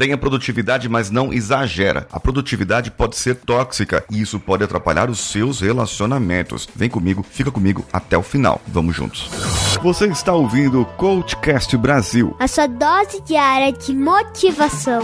Tenha produtividade, mas não exagera. A produtividade pode ser tóxica e isso pode atrapalhar os seus relacionamentos. Vem comigo, fica comigo até o final. Vamos juntos. Você está ouvindo o Coachcast Brasil. A sua dose diária de motivação.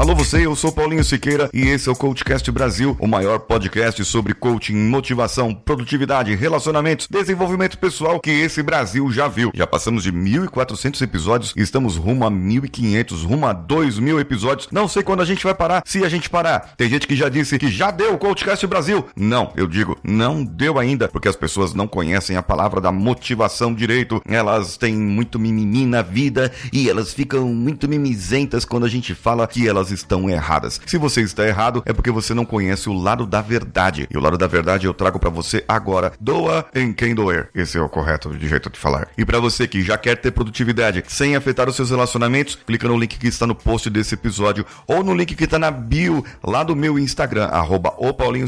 Alô você, eu sou Paulinho Siqueira e esse é o Coachcast Brasil, o maior podcast sobre coaching, motivação, produtividade, relacionamentos, desenvolvimento pessoal que esse Brasil já viu. Já passamos de 1.400 episódios e estamos rumo a 1.500, rumo a 2.000 episódios. Não sei quando a gente vai parar, se a gente parar. Tem gente que já disse que já deu o Coachcast Brasil. Não, eu digo, não deu ainda, porque as pessoas não conhecem a palavra da motivação direito. Elas têm muito mimimi na vida e elas ficam muito mimizentas quando a gente fala que elas estão erradas. Se você está errado, é porque você não conhece o lado da verdade. E o lado da verdade eu trago para você agora. Doa em quem doer. Esse é o correto de jeito de falar. E para você que já quer ter produtividade sem afetar os seus relacionamentos, clica no link que está no post desse episódio ou no link que está na bio lá do meu Instagram, arroba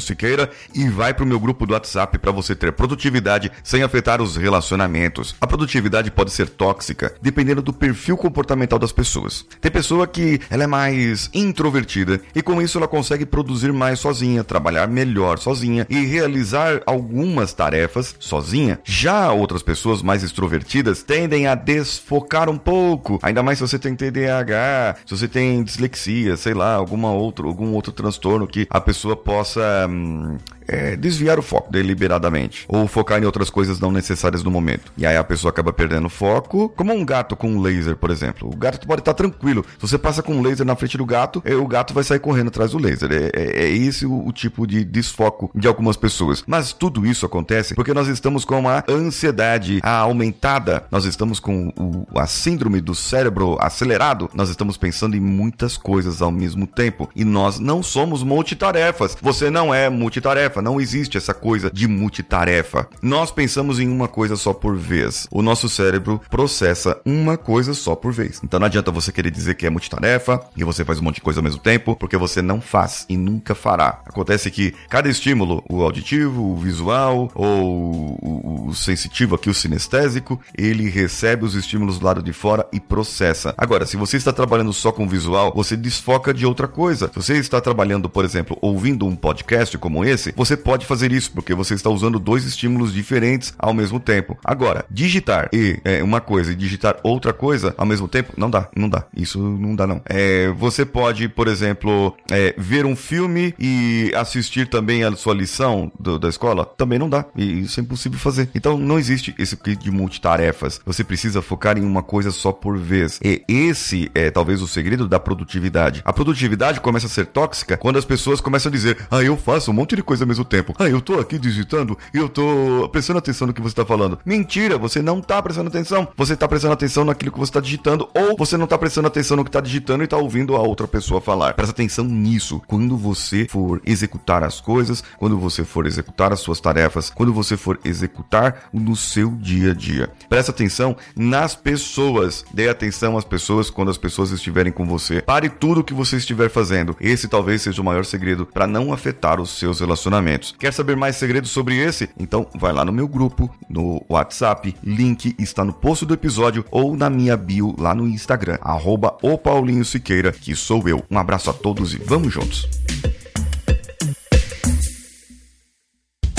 Siqueira, e vai pro meu grupo do WhatsApp para você ter produtividade sem afetar os relacionamentos. A produtividade pode ser tóxica, dependendo do perfil comportamental das pessoas. Tem pessoa que ela é mais introvertida e com isso ela consegue produzir mais sozinha, trabalhar melhor sozinha e realizar algumas tarefas sozinha. Já outras pessoas mais extrovertidas tendem a desfocar um pouco, ainda mais se você tem TDAH, se você tem dislexia, sei lá, alguma outro, algum outro transtorno que a pessoa possa hum, é, desviar o foco deliberadamente ou focar em outras coisas não necessárias no momento. E aí a pessoa acaba perdendo foco, como um gato com um laser, por exemplo. O gato pode estar tranquilo. Se você passa com um laser na frente do gato, é, o gato vai sair correndo atrás do laser. É, é, é esse o, o, tipo de desfoco de algumas pessoas. Mas tudo isso acontece porque nós estamos com uma ansiedade aumentada, nós estamos com o, a síndrome do cérebro acelerado, nós estamos pensando em muitas coisas ao mesmo tempo e nós não somos multitarefas. Você não é multitarefa não existe essa coisa de multitarefa. Nós pensamos em uma coisa só por vez. O nosso cérebro processa uma coisa só por vez. Então não adianta você querer dizer que é multitarefa e você faz monte de coisa ao mesmo tempo, porque você não faz e nunca fará. Acontece que cada estímulo, o auditivo, o visual ou o, o sensitivo aqui, o sinestésico, ele recebe os estímulos do lado de fora e processa. Agora, se você está trabalhando só com visual, você desfoca de outra coisa. Se você está trabalhando, por exemplo, ouvindo um podcast como esse, você pode fazer isso, porque você está usando dois estímulos diferentes ao mesmo tempo. Agora, digitar e é, uma coisa e digitar outra coisa ao mesmo tempo, não dá, não dá. Isso não dá, não. É, você pode, por exemplo, é, ver um filme e assistir também a sua lição do, da escola? Também não dá. E isso é impossível fazer. Então, não existe esse kit de multitarefas. Você precisa focar em uma coisa só por vez. E esse é talvez o segredo da produtividade. A produtividade começa a ser tóxica quando as pessoas começam a dizer: Ah, eu faço um monte de coisa mesmo tempo. Ah, eu tô aqui digitando e eu tô prestando atenção no que você tá falando. Mentira, você não tá prestando atenção. Você tá prestando atenção naquilo que você tá digitando ou você não tá prestando atenção no que tá digitando e tá ouvindo a outra pessoa falar. Presta atenção nisso. Quando você for executar as coisas, quando você for executar as suas tarefas, quando você for executar no seu dia a dia. Presta atenção nas pessoas. Dê atenção às pessoas quando as pessoas estiverem com você. Pare tudo o que você estiver fazendo. Esse talvez seja o maior segredo para não afetar os seus relacionamentos. Quer saber mais segredos sobre esse? Então vai lá no meu grupo, no WhatsApp, link está no post do episódio ou na minha bio lá no Instagram, arroba o Paulinho Siqueira, que sou eu. Um abraço a todos e vamos juntos!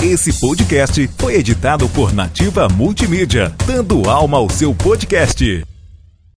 Esse podcast foi editado por Nativa Multimídia, dando alma ao seu podcast.